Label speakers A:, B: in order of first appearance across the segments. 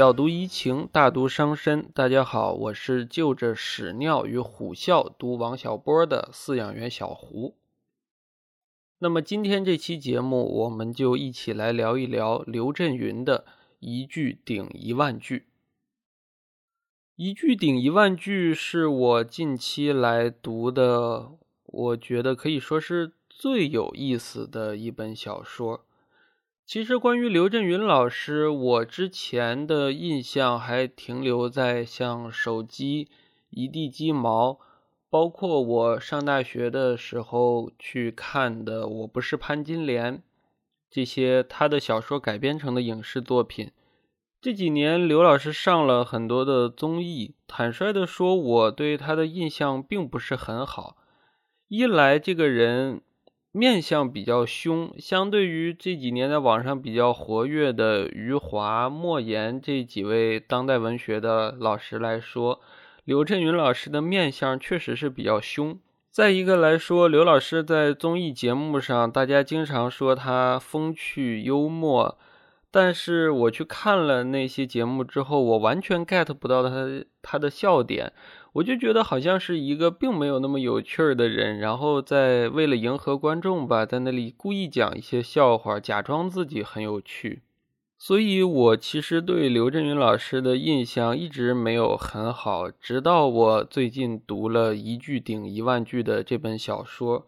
A: 小读怡情，大读伤身。大家好，我是就着屎尿与虎啸读王小波的饲养员小胡。那么今天这期节目，我们就一起来聊一聊刘震云的一句顶一万句。一句顶一万句是我近期来读的，我觉得可以说是最有意思的一本小说。其实关于刘震云老师，我之前的印象还停留在像手机、一地鸡毛。包括我上大学的时候去看的《我不是潘金莲》，这些他的小说改编成的影视作品。这几年刘老师上了很多的综艺，坦率的说，我对他的印象并不是很好。一来这个人面相比较凶，相对于这几年在网上比较活跃的余华、莫言这几位当代文学的老师来说。刘震云老师的面相确实是比较凶。再一个来说，刘老师在综艺节目上，大家经常说他风趣幽默，但是我去看了那些节目之后，我完全 get 不到他他的笑点，我就觉得好像是一个并没有那么有趣儿的人，然后在为了迎合观众吧，在那里故意讲一些笑话，假装自己很有趣。所以，我其实对刘震云老师的印象一直没有很好，直到我最近读了一句顶一万句的这本小说。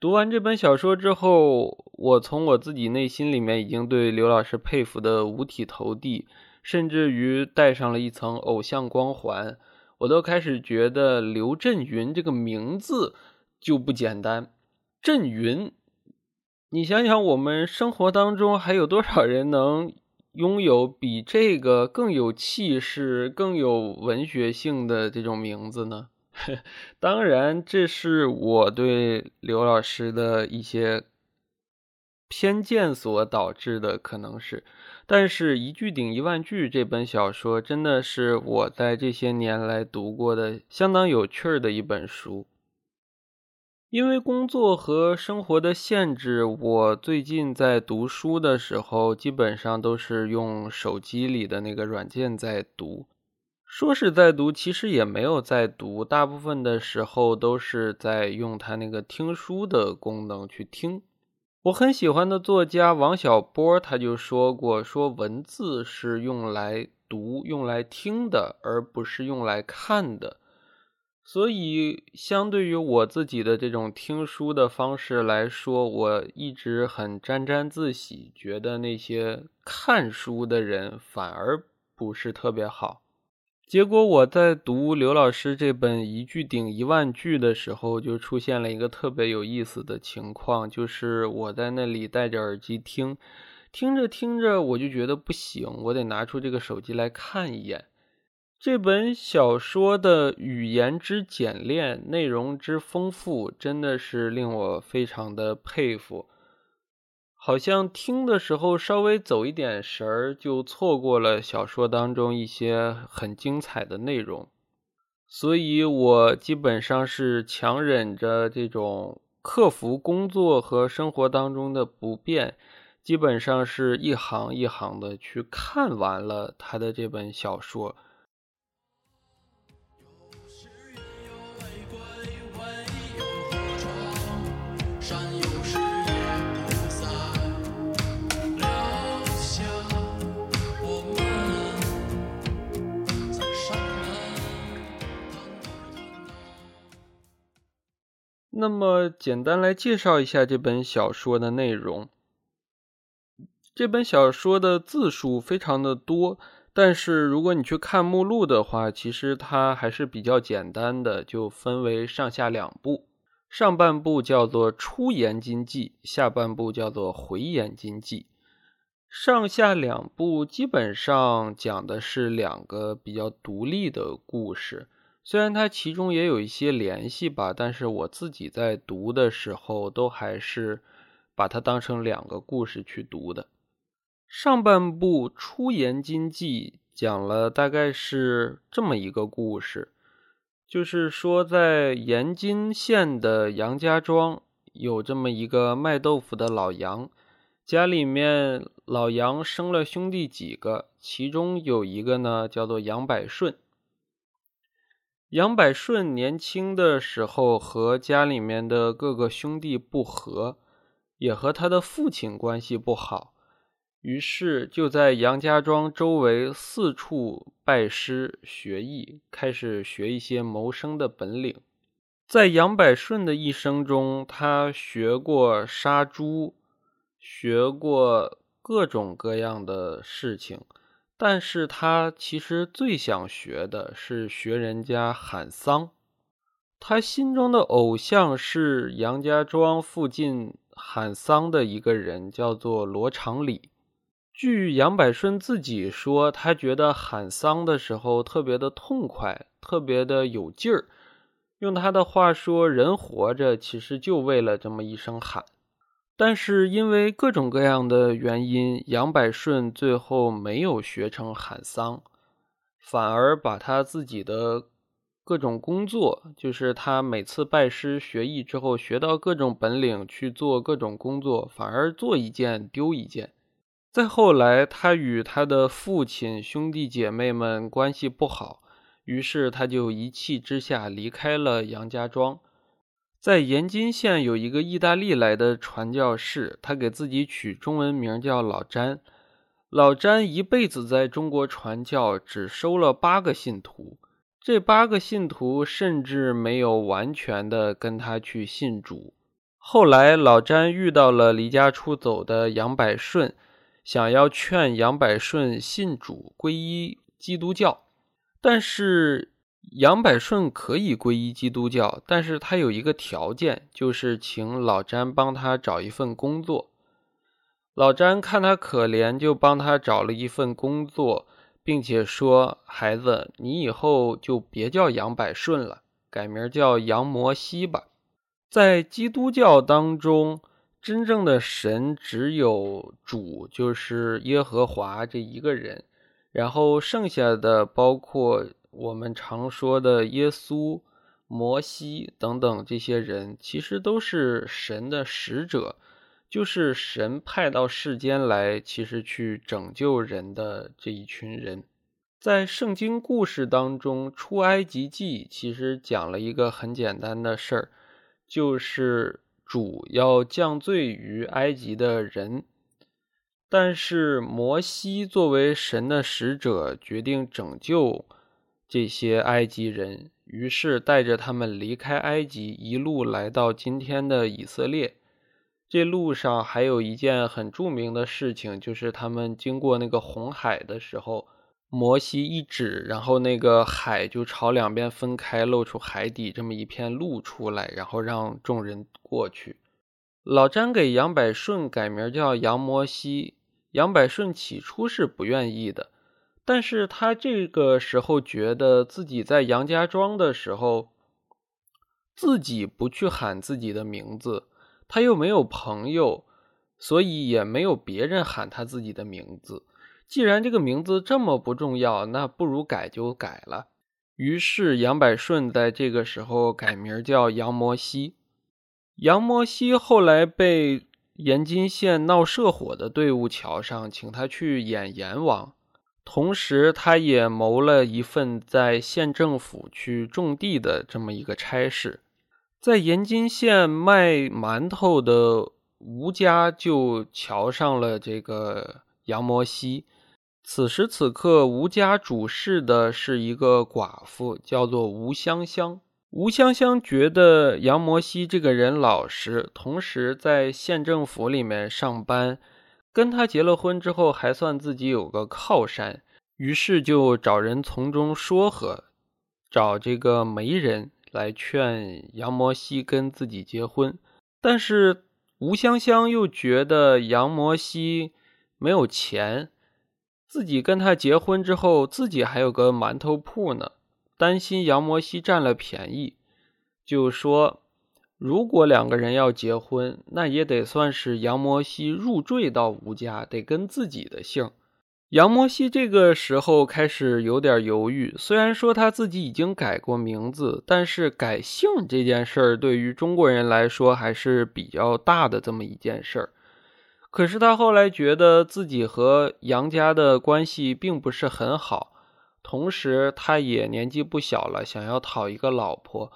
A: 读完这本小说之后，我从我自己内心里面已经对刘老师佩服的五体投地，甚至于带上了一层偶像光环。我都开始觉得刘震云这个名字就不简单，震云。你想想，我们生活当中还有多少人能拥有比这个更有气势、更有文学性的这种名字呢？当然，这是我对刘老师的一些偏见所导致的，可能是。但是，一句顶一万句这本小说真的是我在这些年来读过的相当有趣儿的一本书。因为工作和生活的限制，我最近在读书的时候，基本上都是用手机里的那个软件在读。说是在读，其实也没有在读，大部分的时候都是在用它那个听书的功能去听。我很喜欢的作家王小波他就说过，说文字是用来读、用来听的，而不是用来看的。所以，相对于我自己的这种听书的方式来说，我一直很沾沾自喜，觉得那些看书的人反而不是特别好。结果我在读刘老师这本《一句顶一万句》的时候，就出现了一个特别有意思的情况，就是我在那里戴着耳机听，听着听着，我就觉得不行，我得拿出这个手机来看一眼。这本小说的语言之简练，内容之丰富，真的是令我非常的佩服。好像听的时候稍微走一点神儿，就错过了小说当中一些很精彩的内容。所以我基本上是强忍着这种克服工作和生活当中的不便，基本上是一行一行的去看完了他的这本小说。那么，简单来介绍一下这本小说的内容。这本小说的字数非常的多，但是如果你去看目录的话，其实它还是比较简单的，就分为上下两部。上半部叫做《出言经记》，下半部叫做《回言经记》。上下两部基本上讲的是两个比较独立的故事。虽然它其中也有一些联系吧，但是我自己在读的时候都还是把它当成两个故事去读的。上半部《出言经记》讲了大概是这么一个故事，就是说在延津县的杨家庄有这么一个卖豆腐的老杨，家里面老杨生了兄弟几个，其中有一个呢叫做杨百顺。杨百顺年轻的时候和家里面的各个兄弟不和，也和他的父亲关系不好，于是就在杨家庄周围四处拜师学艺，开始学一些谋生的本领。在杨百顺的一生中，他学过杀猪，学过。各种各样的事情，但是他其实最想学的是学人家喊丧。他心中的偶像是杨家庄附近喊丧的一个人，叫做罗长礼。据杨百顺自己说，他觉得喊丧的时候特别的痛快，特别的有劲儿。用他的话说，人活着其实就为了这么一声喊。但是因为各种各样的原因，杨百顺最后没有学成喊丧，反而把他自己的各种工作，就是他每次拜师学艺之后学到各种本领去做各种工作，反而做一件丢一件。再后来，他与他的父亲兄弟姐妹们关系不好，于是他就一气之下离开了杨家庄。在延津县有一个意大利来的传教士，他给自己取中文名叫老詹。老詹一辈子在中国传教，只收了八个信徒。这八个信徒甚至没有完全的跟他去信主。后来老詹遇到了离家出走的杨百顺，想要劝杨百顺信主皈依基督教，但是。杨百顺可以皈依基督教，但是他有一个条件，就是请老詹帮他找一份工作。老詹看他可怜，就帮他找了一份工作，并且说：“孩子，你以后就别叫杨百顺了，改名叫杨摩西吧。”在基督教当中，真正的神只有主，就是耶和华这一个人，然后剩下的包括。我们常说的耶稣、摩西等等这些人，其实都是神的使者，就是神派到世间来，其实去拯救人的这一群人。在圣经故事当中，《出埃及记》其实讲了一个很简单的事儿，就是主要降罪于埃及的人，但是摩西作为神的使者，决定拯救。这些埃及人于是带着他们离开埃及，一路来到今天的以色列。这路上还有一件很著名的事情，就是他们经过那个红海的时候，摩西一指，然后那个海就朝两边分开，露出海底这么一片路出来，然后让众人过去。老詹给杨百顺改名叫杨摩西，杨百顺起初是不愿意的。但是他这个时候觉得自己在杨家庄的时候，自己不去喊自己的名字，他又没有朋友，所以也没有别人喊他自己的名字。既然这个名字这么不重要，那不如改就改了。于是杨百顺在这个时候改名叫杨摩西。杨摩西后来被延津县闹社火的队伍瞧上，请他去演阎王。同时，他也谋了一份在县政府去种地的这么一个差事。在延津县卖馒头的吴家就瞧上了这个杨摩西。此时此刻，吴家主事的是一个寡妇，叫做吴香香。吴香香觉得杨摩西这个人老实，同时在县政府里面上班。跟他结了婚之后，还算自己有个靠山，于是就找人从中说和，找这个媒人来劝杨摩西跟自己结婚。但是吴香香又觉得杨摩西没有钱，自己跟他结婚之后，自己还有个馒头铺呢，担心杨摩西占了便宜，就说。如果两个人要结婚，那也得算是杨摩西入赘到吴家，得跟自己的姓。杨摩西这个时候开始有点犹豫，虽然说他自己已经改过名字，但是改姓这件事儿对于中国人来说还是比较大的这么一件事儿。可是他后来觉得自己和杨家的关系并不是很好，同时他也年纪不小了，想要讨一个老婆。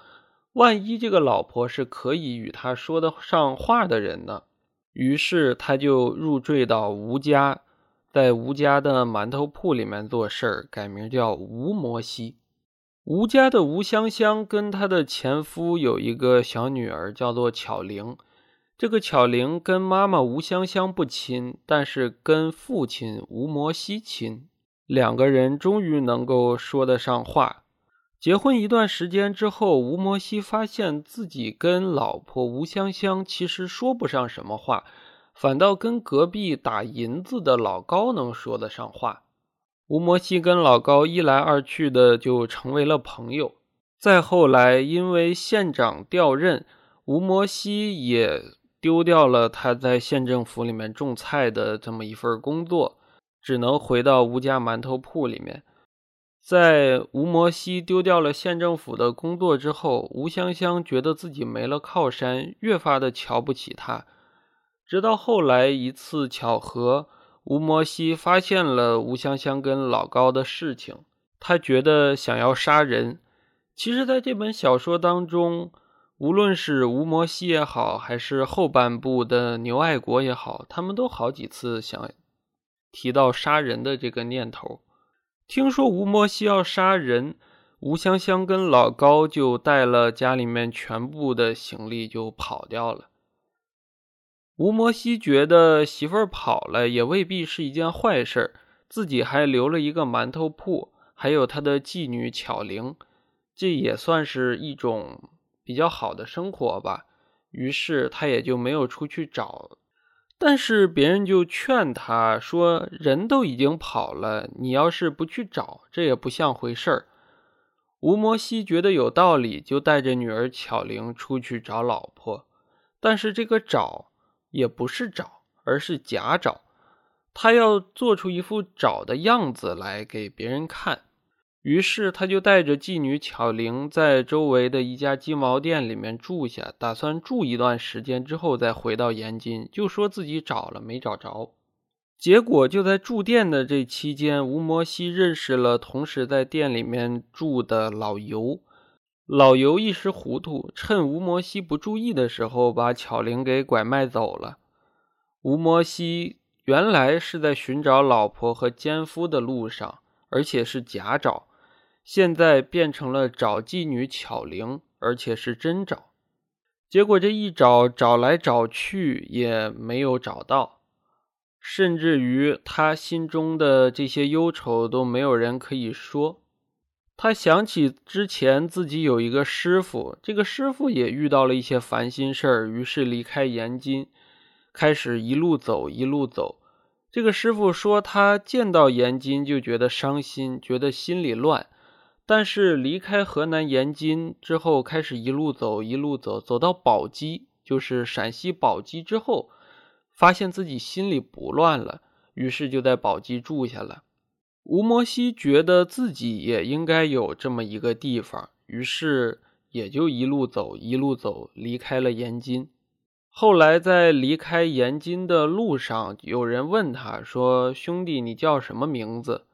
A: 万一这个老婆是可以与他说得上话的人呢？于是他就入赘到吴家，在吴家的馒头铺里面做事儿，改名叫吴摩西。吴家的吴香香跟她的前夫有一个小女儿，叫做巧玲。这个巧玲跟妈妈吴香香不亲，但是跟父亲吴摩西亲。两个人终于能够说得上话。结婚一段时间之后，吴摩西发现自己跟老婆吴香香其实说不上什么话，反倒跟隔壁打银子的老高能说得上话。吴摩西跟老高一来二去的就成为了朋友。再后来，因为县长调任，吴摩西也丢掉了他在县政府里面种菜的这么一份工作，只能回到吴家馒头铺里面。在吴摩西丢掉了县政府的工作之后，吴香香觉得自己没了靠山，越发的瞧不起他。直到后来一次巧合，吴摩西发现了吴香香跟老高的事情，他觉得想要杀人。其实，在这本小说当中，无论是吴摩西也好，还是后半部的牛爱国也好，他们都好几次想提到杀人的这个念头。听说吴摩西要杀人，吴香香跟老高就带了家里面全部的行李就跑掉了。吴摩西觉得媳妇儿跑了也未必是一件坏事，自己还留了一个馒头铺，还有他的妓女巧玲，这也算是一种比较好的生活吧。于是他也就没有出去找。但是别人就劝他说：“人都已经跑了，你要是不去找，这也不像回事儿。”吴摩西觉得有道理，就带着女儿巧玲出去找老婆。但是这个找也不是找，而是假找，他要做出一副找的样子来给别人看。于是他就带着妓女巧玲在周围的一家鸡毛店里面住下，打算住一段时间之后再回到延津，就说自己找了没找着。结果就在住店的这期间，吴摩西认识了同时在店里面住的老尤。老尤一时糊涂，趁吴摩西不注意的时候，把巧玲给拐卖走了。吴摩西原来是在寻找老婆和奸夫的路上，而且是假找。现在变成了找妓女巧玲，而且是真找。结果这一找，找来找去也没有找到，甚至于他心中的这些忧愁都没有人可以说。他想起之前自己有一个师傅，这个师傅也遇到了一些烦心事儿，于是离开延津，开始一路走一路走。这个师傅说，他见到延津就觉得伤心，觉得心里乱。但是离开河南延津之后，开始一路走，一路走，走到宝鸡，就是陕西宝鸡之后，发现自己心里不乱了，于是就在宝鸡住下了。吴摩西觉得自己也应该有这么一个地方，于是也就一路走，一路走，离开了延津。后来在离开延津的路上，有人问他说：“兄弟，你叫什么名字？”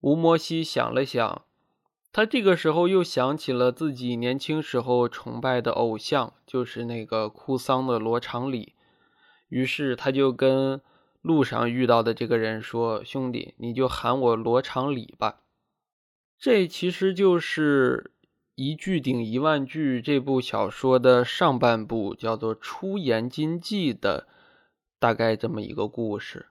A: 吴摩西想了想。他这个时候又想起了自己年轻时候崇拜的偶像，就是那个哭丧的罗长礼。于是他就跟路上遇到的这个人说：“兄弟，你就喊我罗长礼吧。”这其实就是一句顶一万句这部小说的上半部，叫做《出延津记》的大概这么一个故事。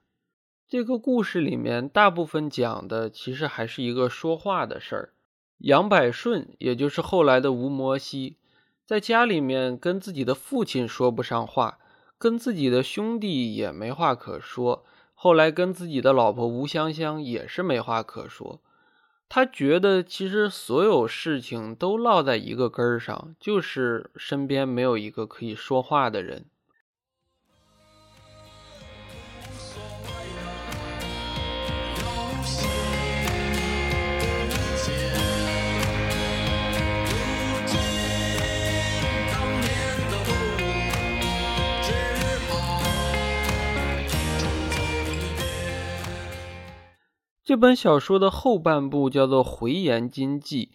A: 这个故事里面大部分讲的其实还是一个说话的事儿。杨百顺，也就是后来的吴摩西，在家里面跟自己的父亲说不上话，跟自己的兄弟也没话可说。后来跟自己的老婆吴香香也是没话可说。他觉得其实所有事情都落在一个根儿上，就是身边没有一个可以说话的人。这本小说的后半部叫做《回言金记》，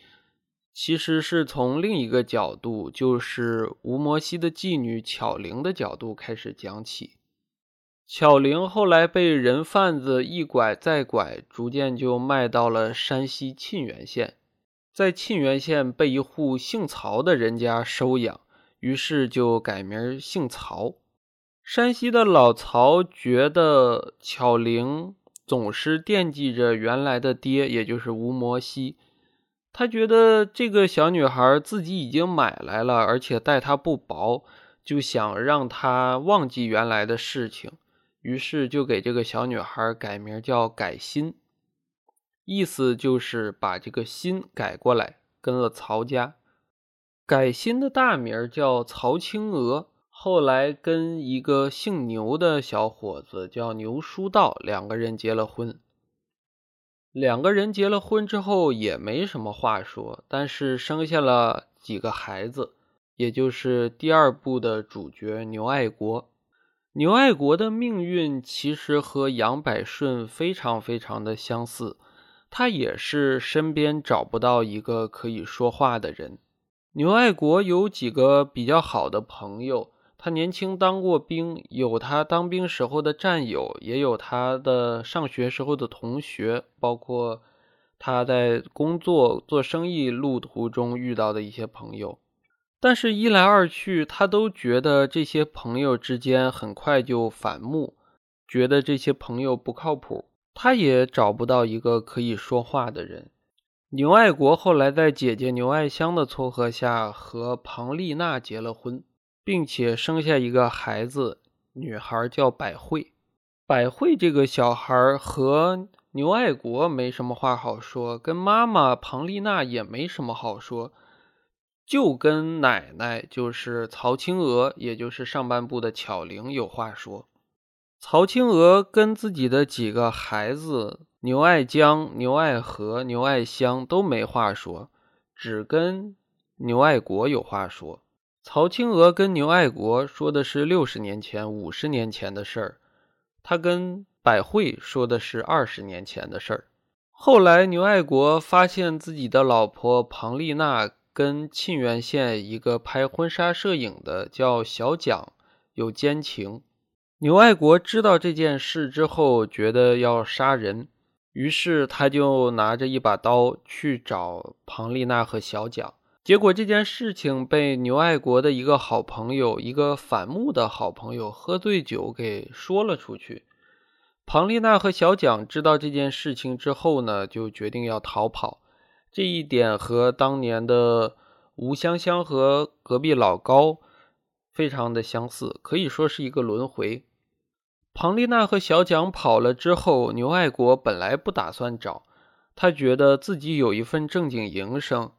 A: 其实是从另一个角度，就是吴摩西的妓女巧玲的角度开始讲起。巧玲后来被人贩子一拐再拐，逐渐就卖到了山西沁源县，在沁源县被一户姓曹的人家收养，于是就改名姓曹。山西的老曹觉得巧玲。总是惦记着原来的爹，也就是吴摩西。他觉得这个小女孩自己已经买来了，而且待她不薄，就想让她忘记原来的事情。于是就给这个小女孩改名叫改心，意思就是把这个心改过来，跟了曹家。改心的大名叫曹青娥。后来跟一个姓牛的小伙子叫牛书道，两个人结了婚。两个人结了婚之后也没什么话说，但是生下了几个孩子，也就是第二部的主角牛爱国。牛爱国的命运其实和杨百顺非常非常的相似，他也是身边找不到一个可以说话的人。牛爱国有几个比较好的朋友。他年轻当过兵，有他当兵时候的战友，也有他的上学时候的同学，包括他在工作做生意路途中遇到的一些朋友。但是，一来二去，他都觉得这些朋友之间很快就反目，觉得这些朋友不靠谱。他也找不到一个可以说话的人。牛爱国后来在姐姐牛爱香的撮合下，和庞丽娜结了婚。并且生下一个孩子，女孩叫百惠。百惠这个小孩和牛爱国没什么话好说，跟妈妈庞丽娜也没什么好说，就跟奶奶就是曹青娥，也就是上半部的巧玲有话说。曹青娥跟自己的几个孩子牛爱江、牛爱和、牛爱香都没话说，只跟牛爱国有话说。曹青娥跟牛爱国说的是六十年前、五十年前的事儿，他跟百惠说的是二十年前的事儿。后来牛爱国发现自己的老婆庞丽娜跟沁源县一个拍婚纱摄影的叫小蒋有奸情，牛爱国知道这件事之后，觉得要杀人，于是他就拿着一把刀去找庞丽娜和小蒋。结果这件事情被牛爱国的一个好朋友，一个反目的好朋友喝醉酒给说了出去。庞丽娜和小蒋知道这件事情之后呢，就决定要逃跑。这一点和当年的吴香香和隔壁老高非常的相似，可以说是一个轮回。庞丽娜和小蒋跑了之后，牛爱国本来不打算找，他觉得自己有一份正经营生。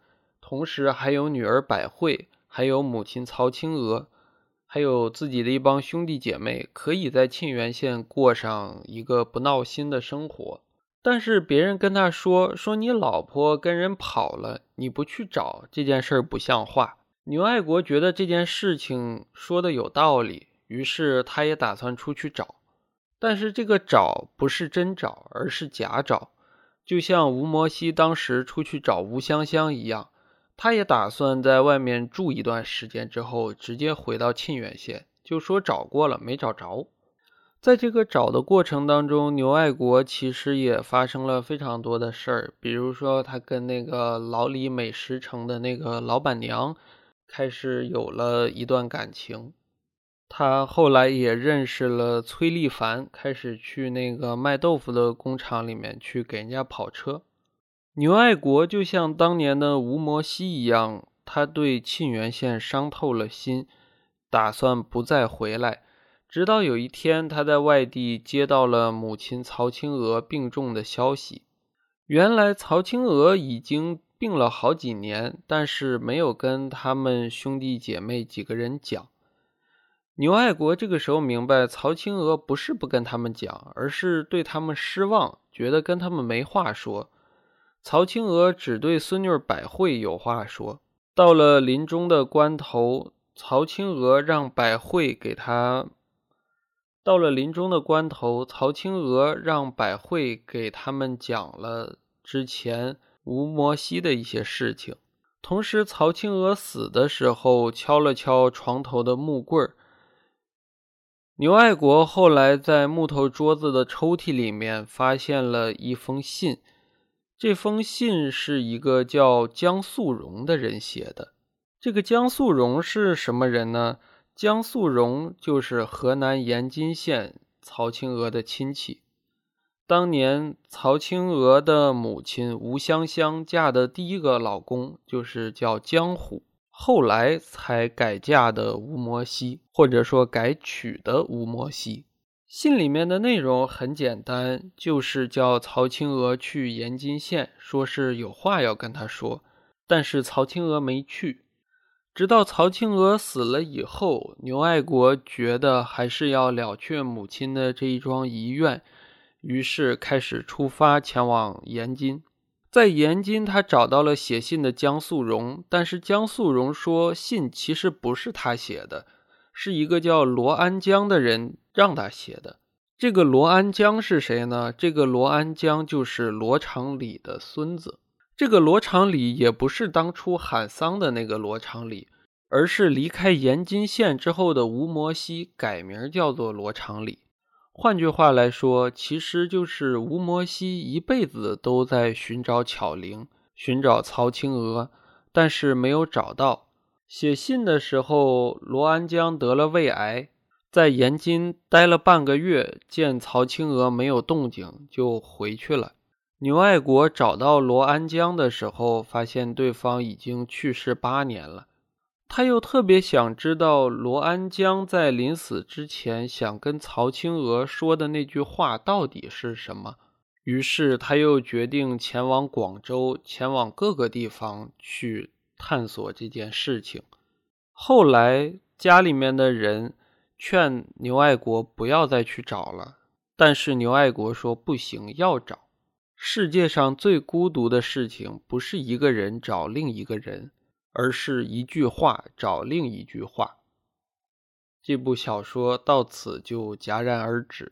A: 同时还有女儿百惠，还有母亲曹青娥，还有自己的一帮兄弟姐妹，可以在沁源县过上一个不闹心的生活。但是别人跟他说：“说你老婆跟人跑了，你不去找这件事儿不像话。”牛爱国觉得这件事情说的有道理，于是他也打算出去找。但是这个找不是真找，而是假找，就像吴摩西当时出去找吴香香一样。他也打算在外面住一段时间之后，直接回到沁源县，就说找过了没找着。在这个找的过程当中，牛爱国其实也发生了非常多的事儿，比如说他跟那个老李美食城的那个老板娘开始有了一段感情。他后来也认识了崔丽凡，开始去那个卖豆腐的工厂里面去给人家跑车。牛爱国就像当年的吴摩西一样，他对沁源县伤透了心，打算不再回来。直到有一天，他在外地接到了母亲曹青娥病重的消息。原来曹青娥已经病了好几年，但是没有跟他们兄弟姐妹几个人讲。牛爱国这个时候明白，曹青娥不是不跟他们讲，而是对他们失望，觉得跟他们没话说。曹青娥只对孙女百惠有话说。到了临终的关头，曹青娥让百惠给她到了临终的关头，曹青娥让百惠给他们讲了之前吴摩西的一些事情。同时，曹青娥死的时候敲了敲床头的木棍儿。牛爱国后来在木头桌子的抽屉里面发现了一封信，这封信是一个叫江素荣的人写的。这个江素荣是什么人呢？江素荣就是河南延津县曹青娥的亲戚。当年曹青娥的母亲吴香香嫁的第一个老公就是叫江虎，后来才改嫁的吴摩西，或者说改娶的吴摩西。信里面的内容很简单，就是叫曹青娥去延津县，说是有话要跟他说，但是曹青娥没去。直到曹青娥死了以后，牛爱国觉得还是要了却母亲的这一桩遗愿。于是开始出发前往延津，在延津，他找到了写信的江素荣，但是江素荣说信其实不是他写的，是一个叫罗安江的人让他写的。这个罗安江是谁呢？这个罗安江就是罗长礼的孙子。这个罗长礼也不是当初喊丧的那个罗长礼，而是离开延津县之后的吴摩西改名叫做罗长礼。换句话来说，其实就是吴摩西一辈子都在寻找巧玲，寻找曹青娥，但是没有找到。写信的时候，罗安江得了胃癌，在延津待了半个月，见曹青娥没有动静，就回去了。牛爱国找到罗安江的时候，发现对方已经去世八年了。他又特别想知道罗安江在临死之前想跟曹青娥说的那句话到底是什么，于是他又决定前往广州，前往各个地方去探索这件事情。后来家里面的人劝牛爱国不要再去找了，但是牛爱国说不行，要找。世界上最孤独的事情不是一个人找另一个人。而是一句话找另一句话。这部小说到此就戛然而止。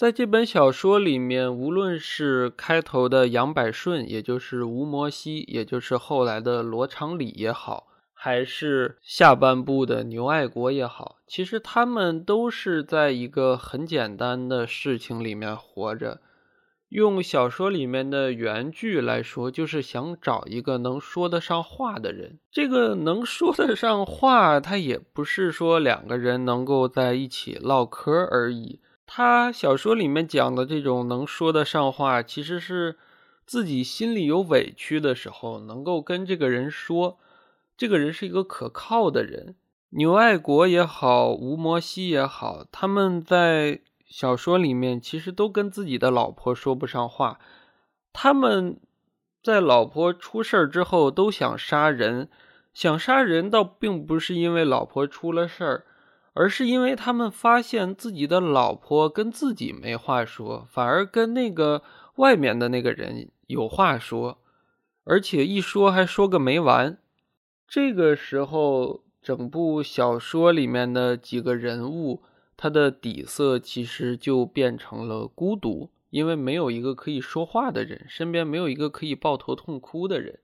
A: 在这本小说里面，无论是开头的杨百顺，也就是吴摩西，也就是后来的罗长礼也好，还是下半部的牛爱国也好，其实他们都是在一个很简单的事情里面活着。用小说里面的原句来说，就是想找一个能说得上话的人。这个能说得上话，他也不是说两个人能够在一起唠嗑而已。他小说里面讲的这种能说得上话，其实是自己心里有委屈的时候，能够跟这个人说，这个人是一个可靠的人。牛爱国也好，吴摩西也好，他们在小说里面其实都跟自己的老婆说不上话。他们在老婆出事儿之后都想杀人，想杀人倒并不是因为老婆出了事儿。而是因为他们发现自己的老婆跟自己没话说，反而跟那个外面的那个人有话说，而且一说还说个没完。这个时候，整部小说里面的几个人物，他的底色其实就变成了孤独，因为没有一个可以说话的人，身边没有一个可以抱头痛哭的人。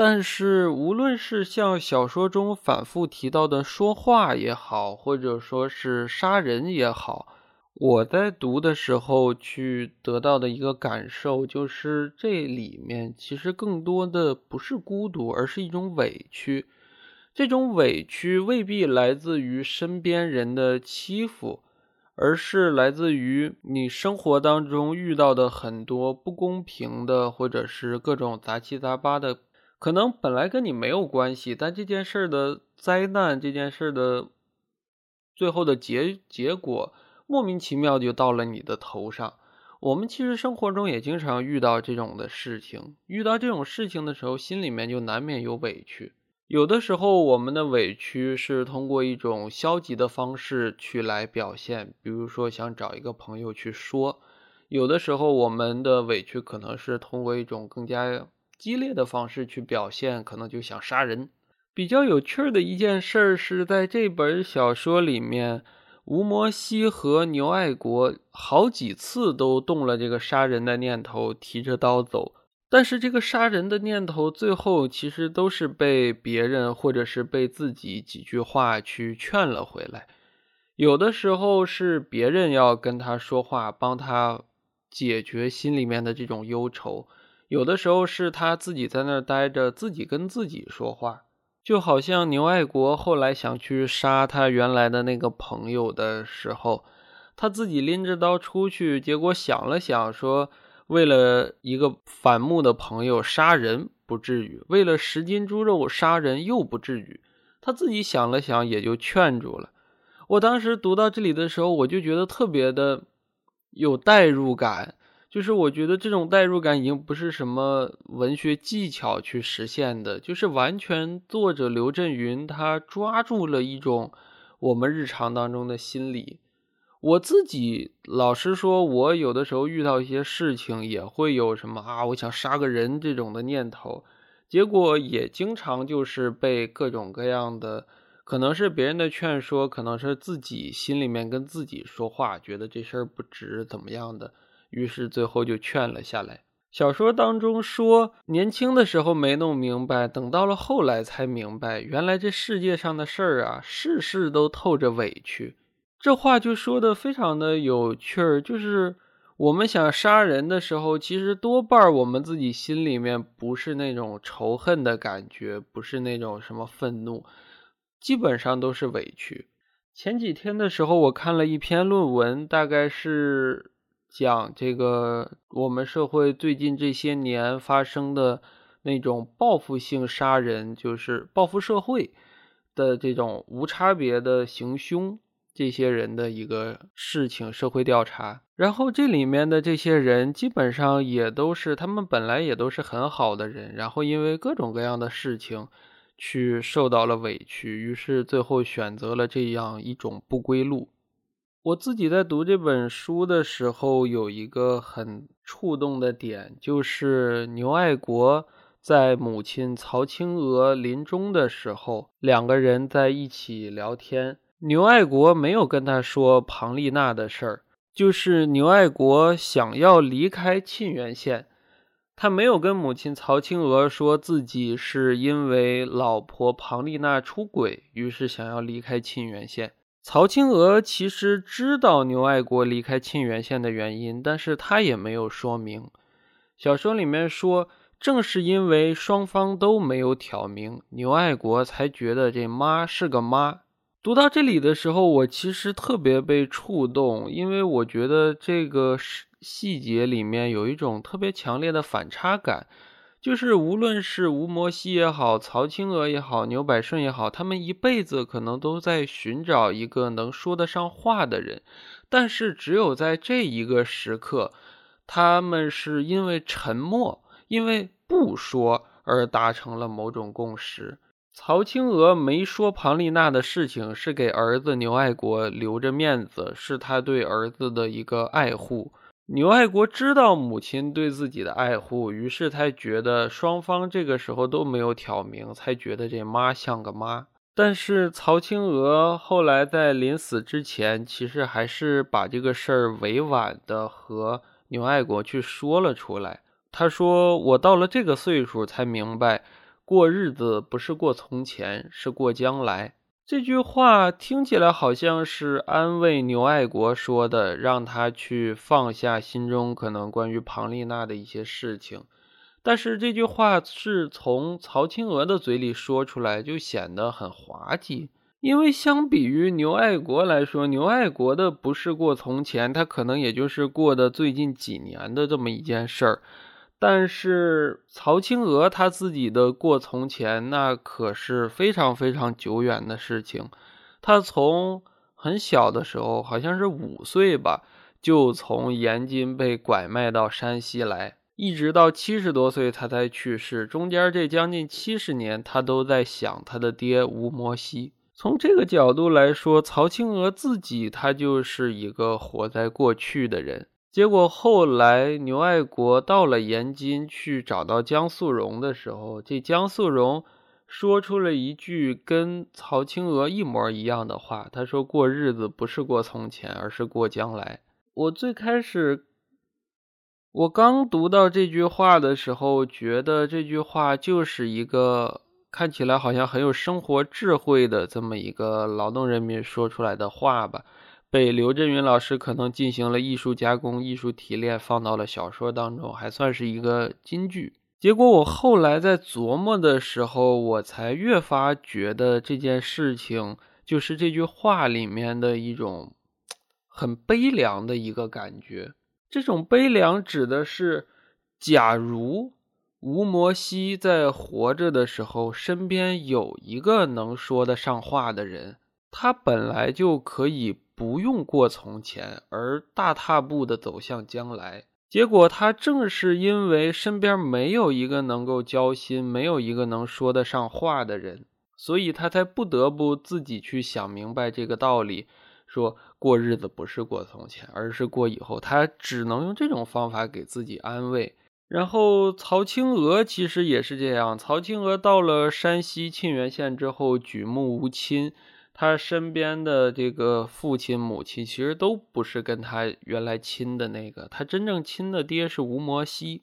A: 但是，无论是像小说中反复提到的说话也好，或者说是杀人也好，我在读的时候去得到的一个感受，就是这里面其实更多的不是孤独，而是一种委屈。这种委屈未必来自于身边人的欺负，而是来自于你生活当中遇到的很多不公平的，或者是各种杂七杂八的。可能本来跟你没有关系，但这件事的灾难，这件事的最后的结结果，莫名其妙就到了你的头上。我们其实生活中也经常遇到这种的事情，遇到这种事情的时候，心里面就难免有委屈。有的时候，我们的委屈是通过一种消极的方式去来表现，比如说想找一个朋友去说；有的时候，我们的委屈可能是通过一种更加激烈的方式去表现，可能就想杀人。比较有趣儿的一件事儿是在这本小说里面，吴摩西和牛爱国好几次都动了这个杀人的念头，提着刀走。但是这个杀人的念头，最后其实都是被别人或者是被自己几句话去劝了回来。有的时候是别人要跟他说话，帮他解决心里面的这种忧愁；有的时候是他自己在那儿待着，自己跟自己说话。就好像牛爱国后来想去杀他原来的那个朋友的时候，他自己拎着刀出去，结果想了想说。为了一个反目的朋友杀人不至于，为了十斤猪肉杀人又不至于。他自己想了想，也就劝住了。我当时读到这里的时候，我就觉得特别的有代入感，就是我觉得这种代入感已经不是什么文学技巧去实现的，就是完全作者刘震云他抓住了一种我们日常当中的心理。我自己老实说，我有的时候遇到一些事情，也会有什么啊，我想杀个人这种的念头，结果也经常就是被各种各样的，可能是别人的劝说，可能是自己心里面跟自己说话，觉得这事儿不值怎么样的，于是最后就劝了下来。小说当中说，年轻的时候没弄明白，等到了后来才明白，原来这世界上的事儿啊，事事都透着委屈。这话就说的非常的有趣儿，就是我们想杀人的时候，其实多半儿我们自己心里面不是那种仇恨的感觉，不是那种什么愤怒，基本上都是委屈。前几天的时候，我看了一篇论文，大概是讲这个我们社会最近这些年发生的那种报复性杀人，就是报复社会的这种无差别的行凶。这些人的一个事情，社会调查，然后这里面的这些人基本上也都是他们本来也都是很好的人，然后因为各种各样的事情去受到了委屈，于是最后选择了这样一种不归路。我自己在读这本书的时候，有一个很触动的点，就是牛爱国在母亲曹青娥临终的时候，两个人在一起聊天。牛爱国没有跟他说庞丽娜的事儿，就是牛爱国想要离开沁源县，他没有跟母亲曹青娥说自己是因为老婆庞丽娜出轨，于是想要离开沁源县。曹青娥其实知道牛爱国离开沁源县的原因，但是他也没有说明。小说里面说，正是因为双方都没有挑明，牛爱国才觉得这妈是个妈。读到这里的时候，我其实特别被触动，因为我觉得这个细节里面有一种特别强烈的反差感，就是无论是吴摩西也好，曹青娥也好，牛百顺也好，他们一辈子可能都在寻找一个能说得上话的人，但是只有在这一个时刻，他们是因为沉默，因为不说而达成了某种共识。曹青娥没说庞丽娜的事情，是给儿子牛爱国留着面子，是他对儿子的一个爱护。牛爱国知道母亲对自己的爱护，于是才觉得双方这个时候都没有挑明，才觉得这妈像个妈。但是曹青娥后来在临死之前，其实还是把这个事儿委婉的和牛爱国去说了出来。他说：“我到了这个岁数，才明白。”过日子不是过从前，是过将来。这句话听起来好像是安慰牛爱国说的，让他去放下心中可能关于庞丽娜的一些事情。但是这句话是从曹青娥的嘴里说出来，就显得很滑稽。因为相比于牛爱国来说，牛爱国的不是过从前，他可能也就是过的最近几年的这么一件事儿。但是曹青娥她自己的过从前，那可是非常非常久远的事情。她从很小的时候，好像是五岁吧，就从延津被拐卖到山西来。一直到七十多岁他才去世，中间这将近七十年，他都在想他的爹吴摩西。从这个角度来说，曹青娥自己他就是一个活在过去的人。结果后来牛爱国到了延津去找到江素荣的时候，这江素荣说出了一句跟曹青娥一模一样的话，他说：“过日子不是过从前，而是过将来。”我最开始。我刚读到这句话的时候，觉得这句话就是一个看起来好像很有生活智慧的这么一个劳动人民说出来的话吧，被刘震云老师可能进行了艺术加工、艺术提炼，放到了小说当中，还算是一个金句。结果我后来在琢磨的时候，我才越发觉得这件事情就是这句话里面的一种很悲凉的一个感觉。这种悲凉指的是，假如吴摩西在活着的时候，身边有一个能说得上话的人，他本来就可以不用过从前，而大踏步的走向将来。结果他正是因为身边没有一个能够交心，没有一个能说得上话的人，所以他才不得不自己去想明白这个道理。说过日子不是过从前，而是过以后。他只能用这种方法给自己安慰。然后曹青娥其实也是这样。曹青娥到了山西沁源县之后，举目无亲，他身边的这个父亲、母亲其实都不是跟他原来亲的那个。他真正亲的爹是吴摩西。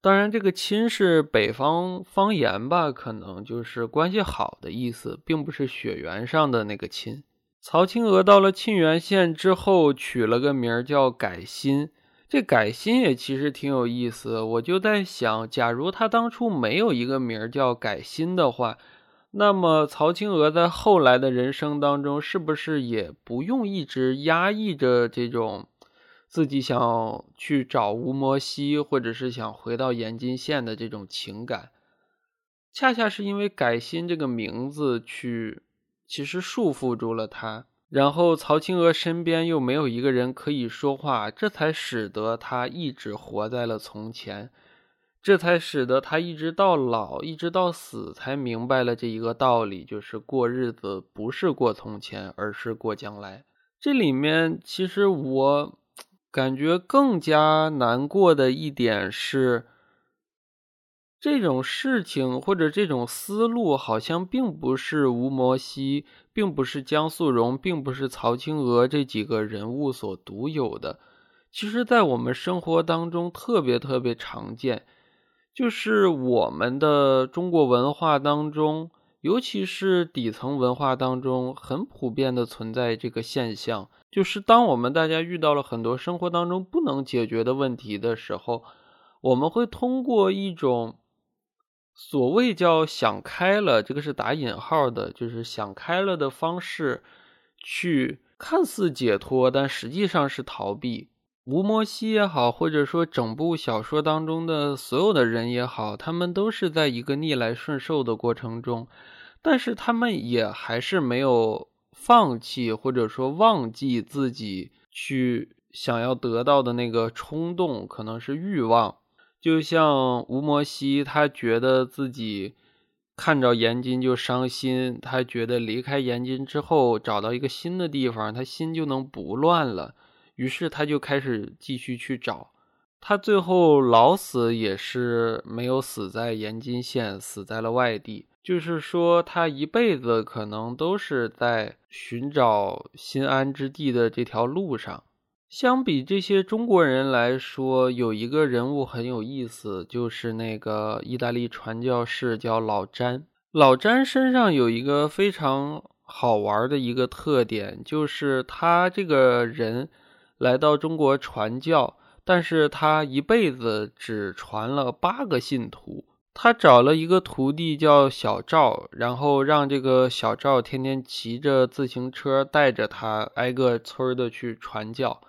A: 当然，这个亲是北方方言吧，可能就是关系好的意思，并不是血缘上的那个亲。曹青娥到了沁源县之后，取了个名叫改心。这改心也其实挺有意思。我就在想，假如他当初没有一个名儿叫改心的话，那么曹青娥在后来的人生当中，是不是也不用一直压抑着这种自己想去找吴摩西，或者是想回到延津县的这种情感？恰恰是因为改心这个名字去。其实束缚住了他，然后曹青娥身边又没有一个人可以说话，这才使得他一直活在了从前，这才使得他一直到老，一直到死，才明白了这一个道理，就是过日子不是过从前，而是过将来。这里面其实我感觉更加难过的一点是。这种事情或者这种思路，好像并不是吴摩西，并不是江素荣，并不是曹青娥这几个人物所独有的。其实，在我们生活当中特别特别常见，就是我们的中国文化当中，尤其是底层文化当中，很普遍的存在这个现象，就是当我们大家遇到了很多生活当中不能解决的问题的时候，我们会通过一种。所谓叫想开了，这个是打引号的，就是想开了的方式，去看似解脱，但实际上是逃避。吴摩西也好，或者说整部小说当中的所有的人也好，他们都是在一个逆来顺受的过程中，但是他们也还是没有放弃，或者说忘记自己去想要得到的那个冲动，可能是欲望。就像吴摩西，他觉得自己看着延津就伤心，他觉得离开延津之后找到一个新的地方，他心就能不乱了。于是他就开始继续去找。他最后老死也是没有死在延津县，死在了外地。就是说，他一辈子可能都是在寻找心安之地的这条路上。相比这些中国人来说，有一个人物很有意思，就是那个意大利传教士叫老詹。老詹身上有一个非常好玩的一个特点，就是他这个人来到中国传教，但是他一辈子只传了八个信徒。他找了一个徒弟叫小赵，然后让这个小赵天天骑着自行车带着他挨个村的去传教。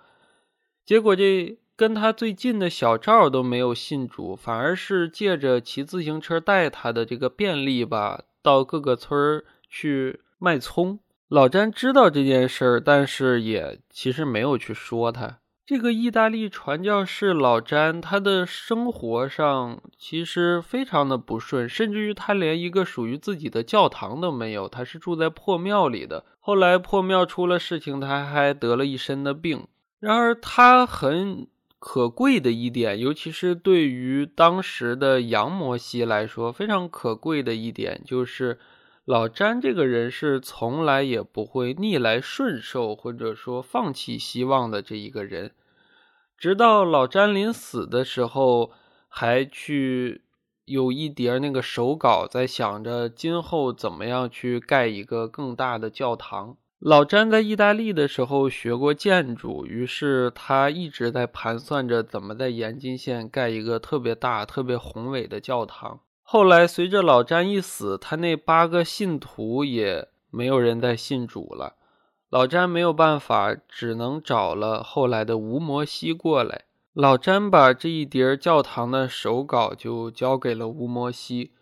A: 结果，这跟他最近的小赵都没有信主，反而是借着骑自行车带他的这个便利吧，到各个村去卖葱。老詹知道这件事儿，但是也其实没有去说他。这个意大利传教士老詹，他的生活上其实非常的不顺，甚至于他连一个属于自己的教堂都没有，他是住在破庙里的。后来破庙出了事情，他还得了一身的病。然而他很可贵的一点，尤其是对于当时的杨摩西来说，非常可贵的一点就是。老詹这个人是从来也不会逆来顺受，或者说放弃希望的这一个人。直到老詹临死的时候，还去有一叠那个手稿，在想着今后怎么样去盖一个更大的教堂。老詹在意大利的时候学过建筑，于是他一直在盘算着怎么在延津县盖一个特别大、特别宏伟的教堂。后来，随着老詹一死，他那八个信徒也没有人再信主了。老詹没有办法，只能找了后来的吴摩西过来。老詹把这一叠教堂的手稿就交给了吴摩西。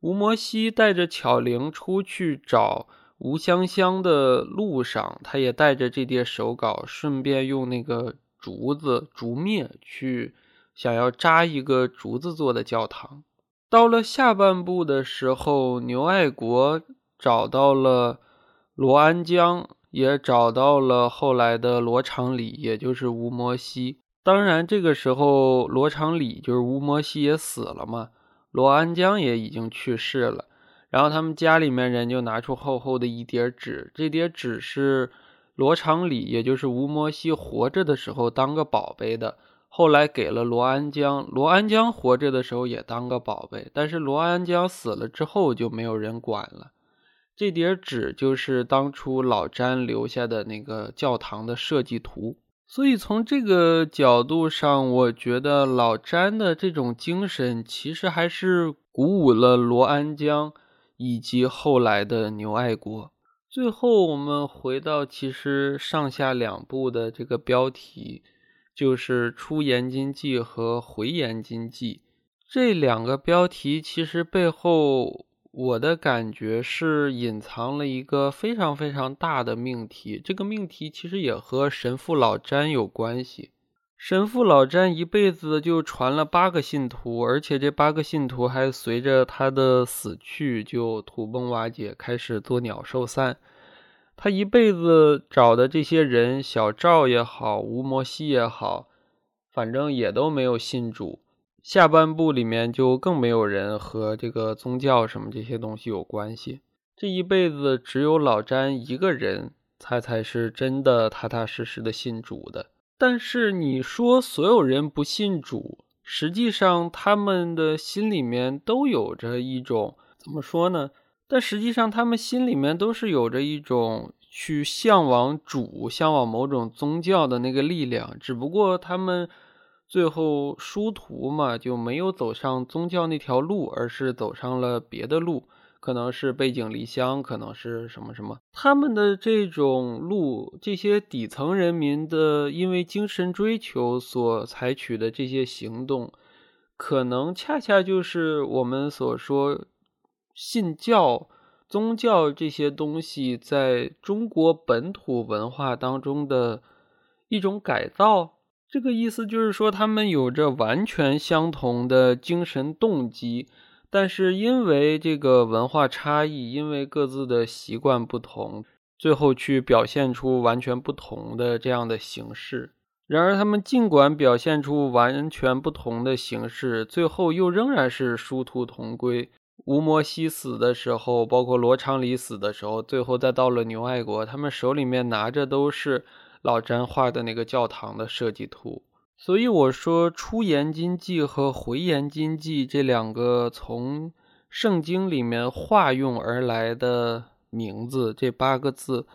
A: 吴摩西带着巧玲出去找吴香香的路上，他也带着这叠手稿，顺便用那个竹子竹篾去想要扎一个竹子做的教堂。到了下半部的时候，牛爱国找到了罗安江，也找到了后来的罗长礼，也就是吴摩西。当然，这个时候罗长礼就是吴摩西也死了嘛，罗安江也已经去世了。然后他们家里面人就拿出厚厚的一叠纸，这叠纸是罗长礼，也就是吴摩西活着的时候当个宝贝的。后来给了罗安江，罗安江活着的时候也当个宝贝，但是罗安江死了之后就没有人管了。这叠纸就是当初老詹留下的那个教堂的设计图，所以从这个角度上，我觉得老詹的这种精神其实还是鼓舞了罗安江以及后来的牛爱国。最后我们回到其实上下两部的这个标题。就是出言金记和回言金记这两个标题，其实背后我的感觉是隐藏了一个非常非常大的命题。这个命题其实也和神父老詹有关系。神父老詹一辈子就传了八个信徒，而且这八个信徒还随着他的死去就土崩瓦解，开始作鸟兽散。他一辈子找的这些人，小赵也好，吴摩西也好，反正也都没有信主。下半部里面就更没有人和这个宗教什么这些东西有关系。这一辈子只有老詹一个人，他才是真的踏踏实实的信主的。但是你说所有人不信主，实际上他们的心里面都有着一种怎么说呢？但实际上，他们心里面都是有着一种去向往主、向往某种宗教的那个力量，只不过他们最后殊途嘛，就没有走上宗教那条路，而是走上了别的路，可能是背井离乡，可能是什么什么。他们的这种路，这些底层人民的因为精神追求所采取的这些行动，可能恰恰就是我们所说。信教、宗教这些东西在中国本土文化当中的一种改造，这个意思就是说，他们有着完全相同的精神动机，但是因为这个文化差异，因为各自的习惯不同，最后去表现出完全不同的这样的形式。然而，他们尽管表现出完全不同的形式，最后又仍然是殊途同归。吴摩西死的时候，包括罗昌礼死的时候，最后再到了牛爱国，他们手里面拿着都是老詹画的那个教堂的设计图。所以我说，出言金记和回言金记这两个从圣经里面化用而来的名字，这八个字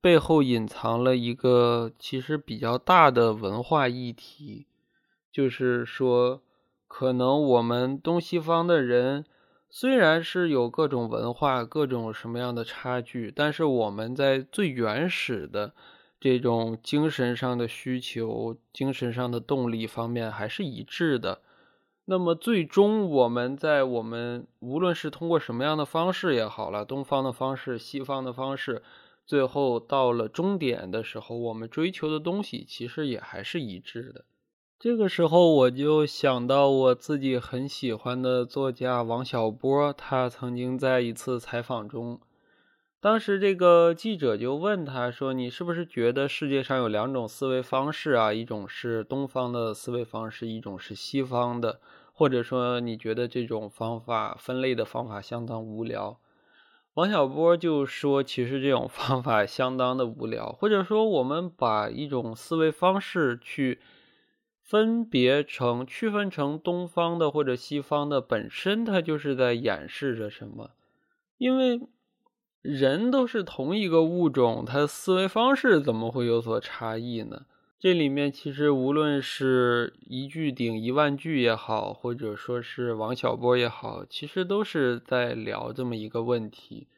A: 背后隐藏了一个其实比较大的文化议题，就是说，可能我们东西方的人。虽然是有各种文化、各种什么样的差距，但是我们在最原始的这种精神上的需求、精神上的动力方面还是一致的。那么，最终我们在我们无论是通过什么样的方式也好了，东方的方式、西方的方式，最后到了终点的时候，我们追求的东西其实也还是一致的。这个时候，我就想到我自己很喜欢的作家王小波，他曾经在一次采访中，当时这个记者就问他说：“你是不是觉得世界上有两种思维方式啊？一种是东方的思维方式，一种是西方的，或者说你觉得这种方法分类的方法相当无聊？”王小波就说：“其实这种方法相当的无聊，或者说我们把一种思维方式去。”分别成区分成东方的或者西方的，本身它就是在掩饰着什么？因为人都是同一个物种，它思维方式怎么会有所差异呢？这里面其实无论是一句顶一万句也好，或者说是王小波也好，其实都是在聊这么一个问题。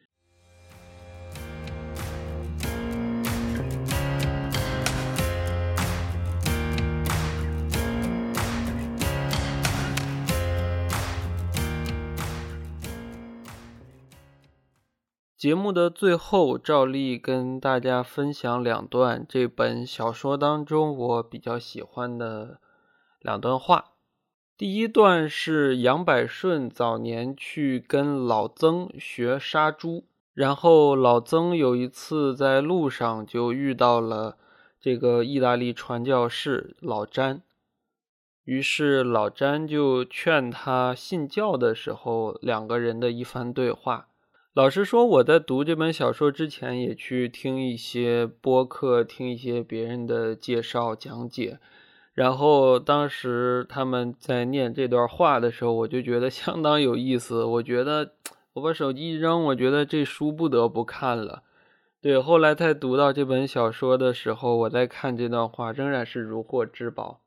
A: 节目的最后，照例跟大家分享两段这本小说当中我比较喜欢的两段话。第一段是杨百顺早年去跟老曾学杀猪，然后老曾有一次在路上就遇到了这个意大利传教士老詹，于是老詹就劝他信教的时候，两个人的一番对话。老实说，我在读这本小说之前，也去听一些播客，听一些别人的介绍讲解。然后当时他们在念这段话的时候，我就觉得相当有意思。我觉得我把手机一扔，我觉得这书不得不看了。对，后来在读到这本小说的时候，我在看这段话，仍然是如获至宝。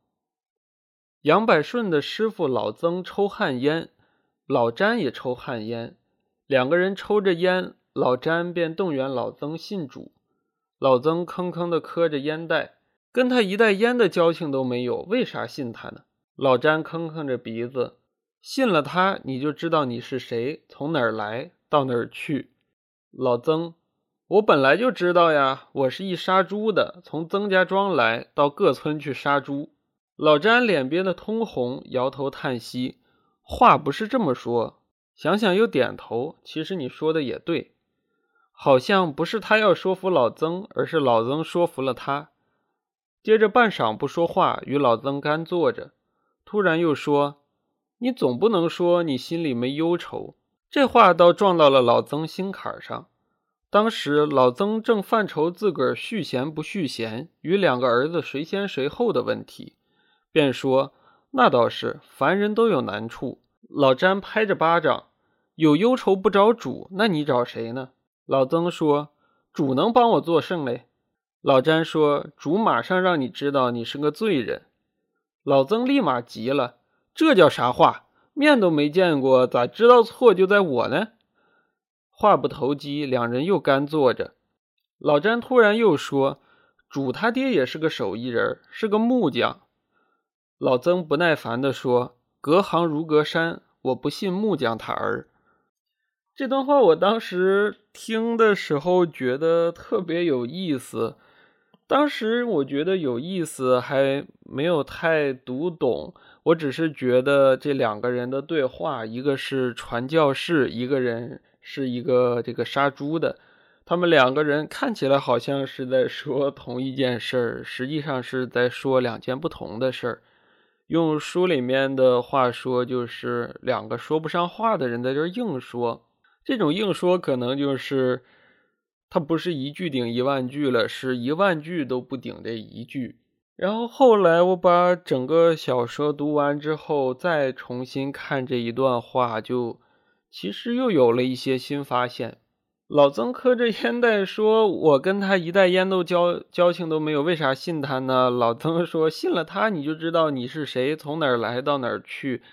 A: 杨百顺的师傅老曾抽旱烟，老詹也抽旱烟。两个人抽着烟，老詹便动员老曾信主。老曾吭吭地磕着烟袋，跟他一袋烟的交情都没有，为啥信他呢？老詹吭吭着鼻子，信了他，你就知道你是谁，从哪儿来到哪儿去。老曾，我本来就知道呀，我是一杀猪的，从曾家庄来到各村去杀猪。老詹脸憋得通红，摇头叹息，话不是这么说。想想又点头。其实你说的也对，好像不是他要说服老曾，而是老曾说服了他。接着半晌不说话，与老曾干坐着。突然又说：“你总不能说你心里没忧愁。”这话倒撞到了老曾心坎上。当时老曾正犯愁自个儿续弦不续弦，与两个儿子谁先谁后的问题，便说：“那倒是，凡人都有难处。”老詹拍着巴掌，有忧愁不找主，那你找谁呢？老曾说：“主能帮我作圣嘞。”老詹说：“主马上让你知道你是个罪人。”老曾立马急了：“这叫啥话？面都没见过，咋知道错就在我呢？”话不投机，两人又干坐着。老詹突然又说：“主他爹也是个手艺人，是个木匠。”老曾不耐烦地说。隔行如隔山，我不信木匠他儿。这段话我当时听的时候觉得特别有意思。当时我觉得有意思，还没有太读懂。我只是觉得这两个人的对话，一个是传教士，一个人是一个这个杀猪的。他们两个人看起来好像是在说同一件事儿，实际上是在说两件不同的事儿。用书里面的话说，就是两个说不上话的人在这硬说。这种硬说可能就是他不是一句顶一万句了，是一万句都不顶这一句。然后后来我把整个小说读完之后，再重新看这一段话，就其实又有了一些新发现。老曾磕着烟袋说：“我跟他一袋烟都交交情都没有，为啥信他呢？”老曾 说：“信了他，你就知道你是谁，从哪儿来到哪儿去。”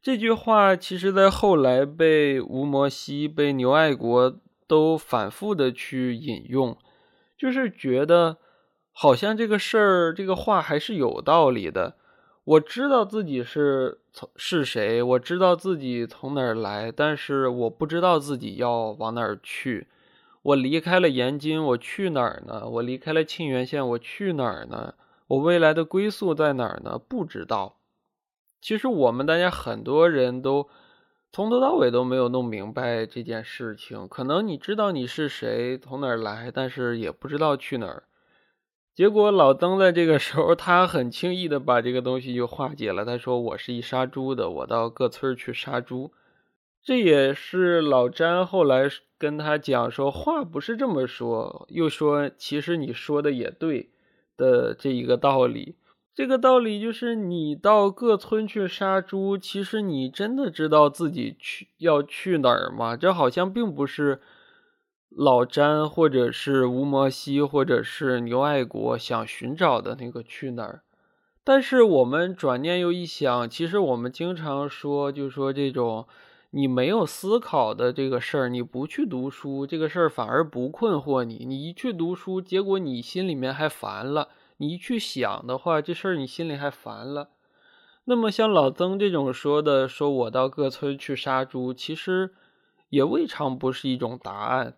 A: 这句话其实在后来被吴摩西、被牛爱国都反复的去引用，就是觉得好像这个事儿、这个话还是有道理的。我知道自己是从是谁，我知道自己从哪儿来，但是我不知道自己要往哪儿去。我离开了延津，我去哪儿呢？我离开了沁源县，我去哪儿呢？我未来的归宿在哪儿呢？不知道。其实我们大家很多人都从头到尾都没有弄明白这件事情。可能你知道你是谁，从哪儿来，但是也不知道去哪儿。结果老曾在这个时候，他很轻易的把这个东西就化解了。他说：“我是一杀猪的，我到各村去杀猪。”这也是老詹后来跟他讲说话不是这么说，又说其实你说的也对的这一个道理。这个道理就是你到各村去杀猪，其实你真的知道自己去要去哪儿吗？这好像并不是。老詹，或者是吴摩西，或者是牛爱国想寻找的那个去哪儿？但是我们转念又一想，其实我们经常说，就说这种你没有思考的这个事儿，你不去读书，这个事儿反而不困惑你。你一去读书，结果你心里面还烦了；你一去想的话，这事儿你心里还烦了。那么像老曾这种说的，说我到各村去杀猪，其实也未尝不是一种答案。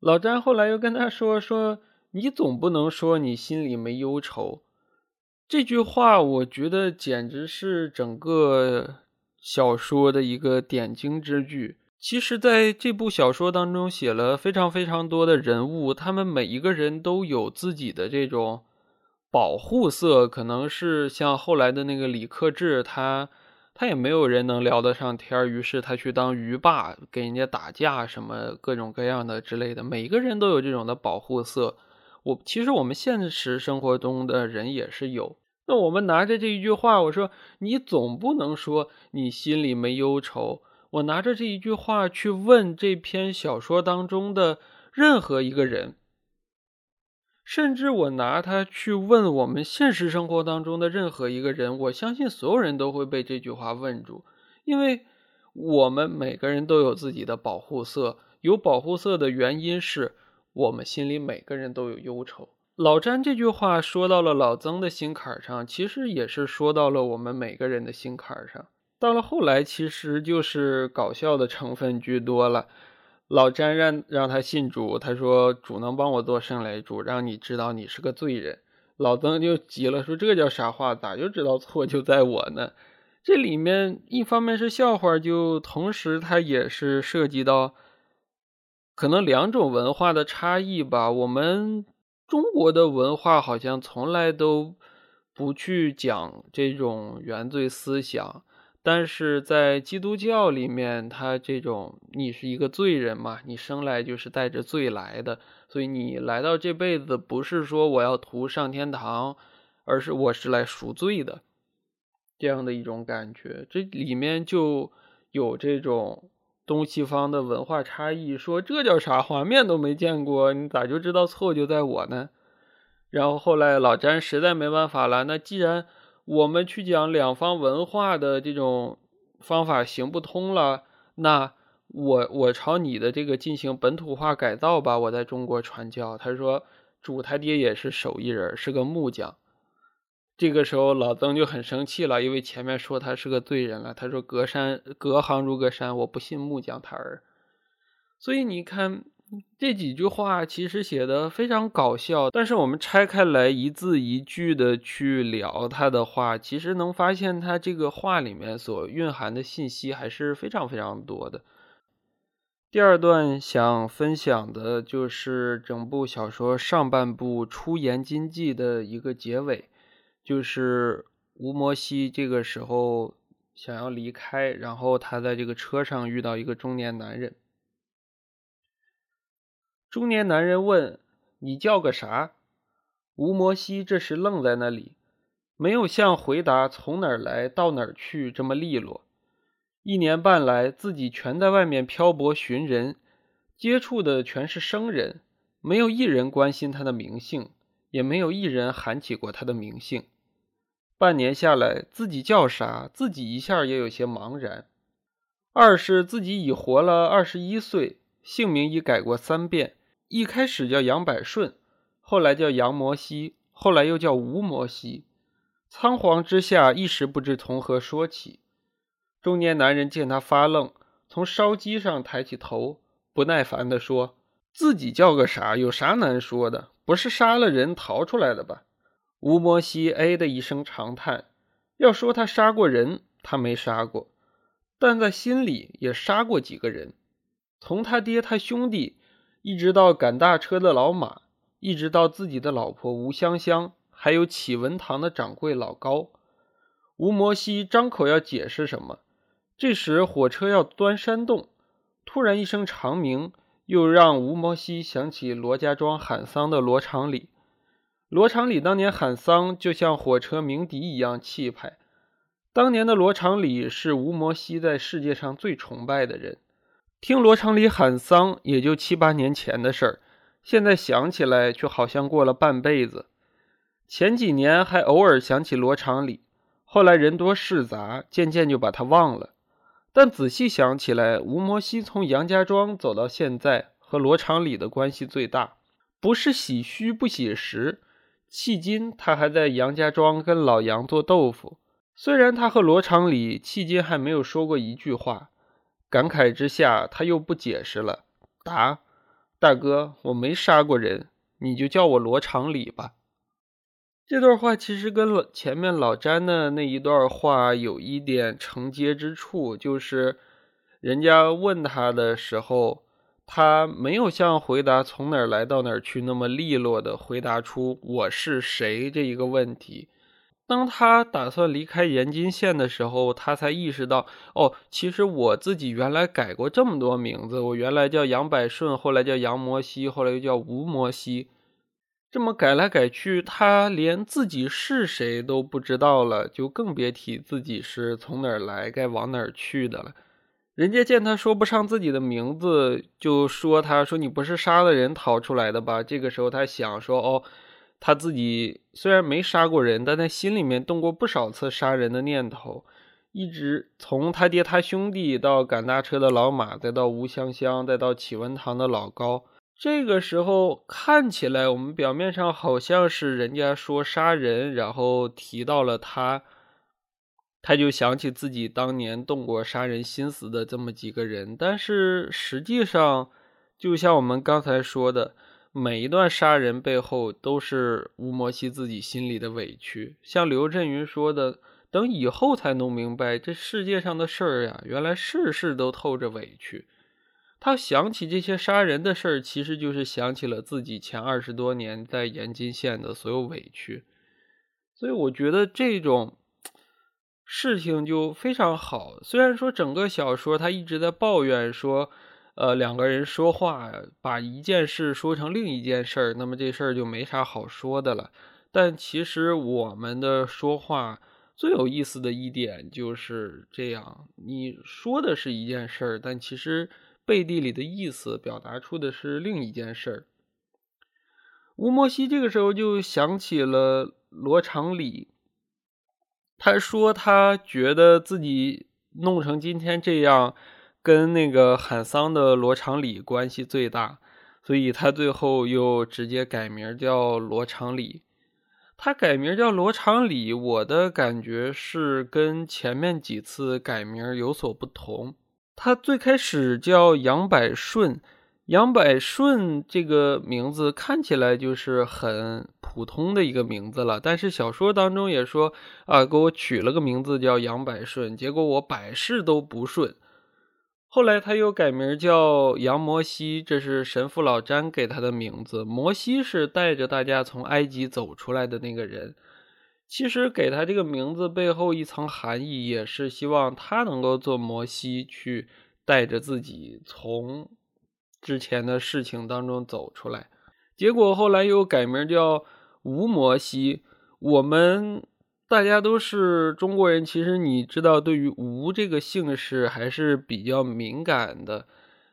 A: 老詹后来又跟他说：“说你总不能说你心里没忧愁。”这句话，我觉得简直是整个小说的一个点睛之句。其实，在这部小说当中，写了非常非常多的人物，他们每一个人都有自己的这种保护色，可能是像后来的那个李克志，他。他也没有人能聊得上天于是他去当鱼霸，给人家打架什么各种各样的之类的。每个人都有这种的保护色。我其实我们现实生活中的人也是有。那我们拿着这一句话，我说你总不能说你心里没忧愁。我拿着这一句话去问这篇小说当中的任何一个人。甚至我拿它去问我们现实生活当中的任何一个人，我相信所有人都会被这句话问住，因为我们每个人都有自己的保护色，有保护色的原因是我们心里每个人都有忧愁。老詹这句话说到了老曾的心坎上，其实也是说到了我们每个人的心坎上。到了后来，其实就是搞笑的成分居多了。老詹让让他信主，他说主能帮我做圣雷主，让你知道你是个罪人。老曾就急了，说这叫啥话？咋就知道错就在我呢？这里面一方面是笑话，就同时它也是涉及到可能两种文化的差异吧。我们中国的文化好像从来都不去讲这种原罪思想。但是在基督教里面，他这种你是一个罪人嘛，你生来就是带着罪来的，所以你来到这辈子不是说我要图上天堂，而是我是来赎罪的，这样的一种感觉。这里面就有这种东西方的文化差异，说这叫啥画面都没见过，你咋就知道错就在我呢？然后后来老詹实在没办法了，那既然。我们去讲两方文化的这种方法行不通了，那我我朝你的这个进行本土化改造吧。我在中国传教，他说主他爹也是手艺人，是个木匠。这个时候老曾就很生气了，因为前面说他是个罪人了。他说隔山隔行如隔山，我不信木匠他儿。所以你看。这几句话其实写的非常搞笑，但是我们拆开来一字一句的去聊他的话，其实能发现他这个话里面所蕴含的信息还是非常非常多的。第二段想分享的就是整部小说上半部出言经记的一个结尾，就是吴摩西这个时候想要离开，然后他在这个车上遇到一个中年男人。中年男人问：“你叫个啥？”吴摩西这时愣在那里，没有像回答“从哪儿来到哪儿去”这么利落。一年半来，自己全在外面漂泊寻人，接触的全是生人，没有一人关心他的名姓，也没有一人喊起过他的名姓。半年下来，自己叫啥，自己一下也有些茫然。二是自己已活了二十一岁，姓名已改过三遍。一开始叫杨百顺，后来叫杨摩西，后来又叫吴摩西。仓皇之下，一时不知从何说起。中年男人见他发愣，从烧鸡上抬起头，不耐烦地说：“自己叫个啥？有啥难说的？不是杀了人逃出来的吧？吴摩西哎的一声长叹。要说他杀过人，他没杀过，但在心里也杀过几个人。从他爹、他兄弟，一直到赶大车的老马，一直到自己的老婆吴香香，还有启文堂的掌柜老高。吴摩西张口要解释什么，这时火车要钻山洞，突然一声长鸣，又让吴摩西想起罗家庄喊丧的罗长礼。罗长礼当年喊丧，就像火车鸣笛一样气派。当年的罗长礼是吴摩西在世界上最崇拜的人。听罗长礼喊丧，也就七八年前的事儿，现在想起来却好像过了半辈子。前几年还偶尔想起罗长礼。后来人多事杂，渐渐就把他忘了。但仔细想起来，吴摩西从杨家庄走到现在，和罗长礼的关系最大。不是喜虚不喜实，迄今他还在杨家庄跟老杨做豆腐。虽然他和罗长礼迄今还没有说过一句话，感慨之下，他又不解释了。答：大哥，我没杀过人，你就叫我罗长礼吧。这段话其实跟老前面老詹的那一段话有一点承接之处，就是人家问他的时候，他没有像回答从哪儿来到哪儿去那么利落的回答出我是谁这一个问题。当他打算离开延津县的时候，他才意识到，哦，其实我自己原来改过这么多名字，我原来叫杨百顺，后来叫杨摩西，后来又叫吴摩西。这么改来改去，他连自己是谁都不知道了，就更别提自己是从哪儿来、该往哪儿去的了。人家见他说不上自己的名字，就说他说你不是杀了人逃出来的吧？这个时候他想说，哦，他自己虽然没杀过人，但他心里面动过不少次杀人的念头，一直从他爹他兄弟到赶大车的老马，再到吴香香，再到启文堂的老高。这个时候看起来，我们表面上好像是人家说杀人，然后提到了他，他就想起自己当年动过杀人心思的这么几个人。但是实际上，就像我们刚才说的，每一段杀人背后都是吴摩西自己心里的委屈。像刘震云说的：“等以后才弄明白，这世界上的事儿呀，原来事事都透着委屈。”他想起这些杀人的事儿，其实就是想起了自己前二十多年在延津县的所有委屈，所以我觉得这种事情就非常好。虽然说整个小说他一直在抱怨说，呃，两个人说话把一件事说成另一件事儿，那么这事儿就没啥好说的了。但其实我们的说话最有意思的一点就是这样，你说的是一件事儿，但其实。背地里的意思表达出的是另一件事儿。吴莫西这个时候就想起了罗长礼，他说他觉得自己弄成今天这样，跟那个喊丧的罗长礼关系最大，所以他最后又直接改名叫罗长礼。他改名叫罗长礼，我的感觉是跟前面几次改名有所不同。他最开始叫杨百顺，杨百顺这个名字看起来就是很普通的一个名字了。但是小说当中也说啊，给我取了个名字叫杨百顺，结果我百事都不顺。后来他又改名叫杨摩西，这是神父老詹给他的名字。摩西是带着大家从埃及走出来的那个人。其实给他这个名字背后一层含义，也是希望他能够做摩西，去带着自己从之前的事情当中走出来。结果后来又改名叫吴摩西。我们大家都是中国人，其实你知道，对于吴这个姓氏还是比较敏感的。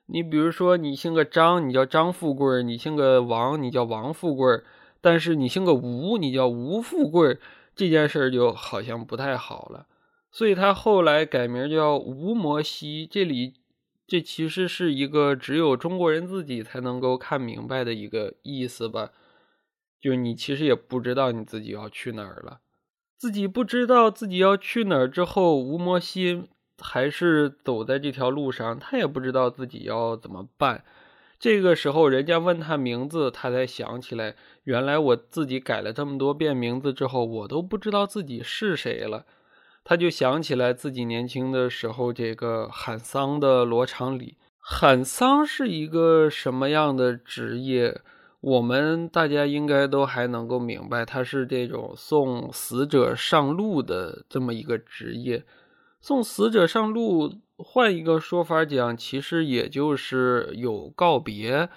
A: 你比如说，你姓个张，你叫张富贵；你姓个王，你叫王富贵；但是你姓个吴，你叫吴富贵。这件事儿就好像不太好了，所以他后来改名叫吴摩西。这里，这其实是一个只有中国人自己才能够看明白的一个意思吧。就你其实也不知道你自己要去哪儿了，自己不知道自己要去哪儿之后，吴摩西还是走在这条路上，他也不知道自己要怎么办。这个时候，人家问他名字，他才想起来，原来我自己改了这么多遍名字之后，我都不知道自己是谁了。他就想起来自己年轻的时候，这个喊丧的罗长礼。喊丧是一个什么样的职业？我们大家应该都还能够明白，他是这种送死者上路的这么一个职业。送死者上路。换一个说法讲，其实也就是有告别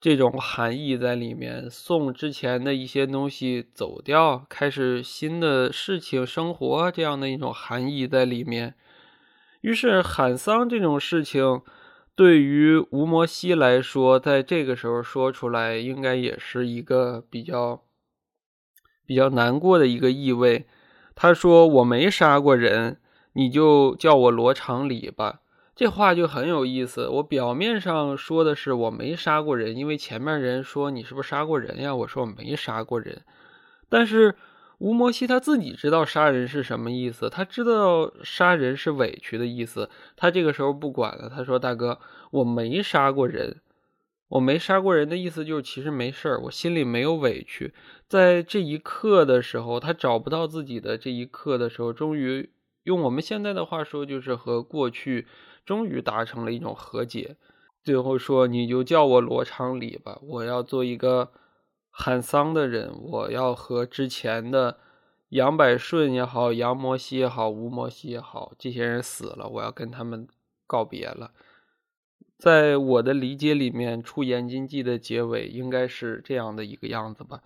A: 这种含义在里面，送之前的一些东西走掉，开始新的事情、生活这样的一种含义在里面。于是喊丧这种事情，对于吴摩西来说，在这个时候说出来，应该也是一个比较比较难过的一个意味。他说：“我没杀过人。”你就叫我罗长礼吧，这话就很有意思。我表面上说的是我没杀过人，因为前面人说你是不是杀过人呀？我说我没杀过人。但是吴摩西他自己知道杀人是什么意思，他知道杀人是委屈的意思。他这个时候不管了，他说：“大哥，我没杀过人，我没杀过人的意思就是其实没事儿，我心里没有委屈。”在这一刻的时候，他找不到自己的这一刻的时候，终于。用我们现在的话说，就是和过去终于达成了一种和解。最后说，你就叫我罗昌礼吧，我要做一个喊丧的人，我要和之前的杨百顺也好、杨摩西也好、吴摩西也好，这些人死了，我要跟他们告别了。在我的理解里面，《出延津记》的结尾应该是这样的一个样子吧。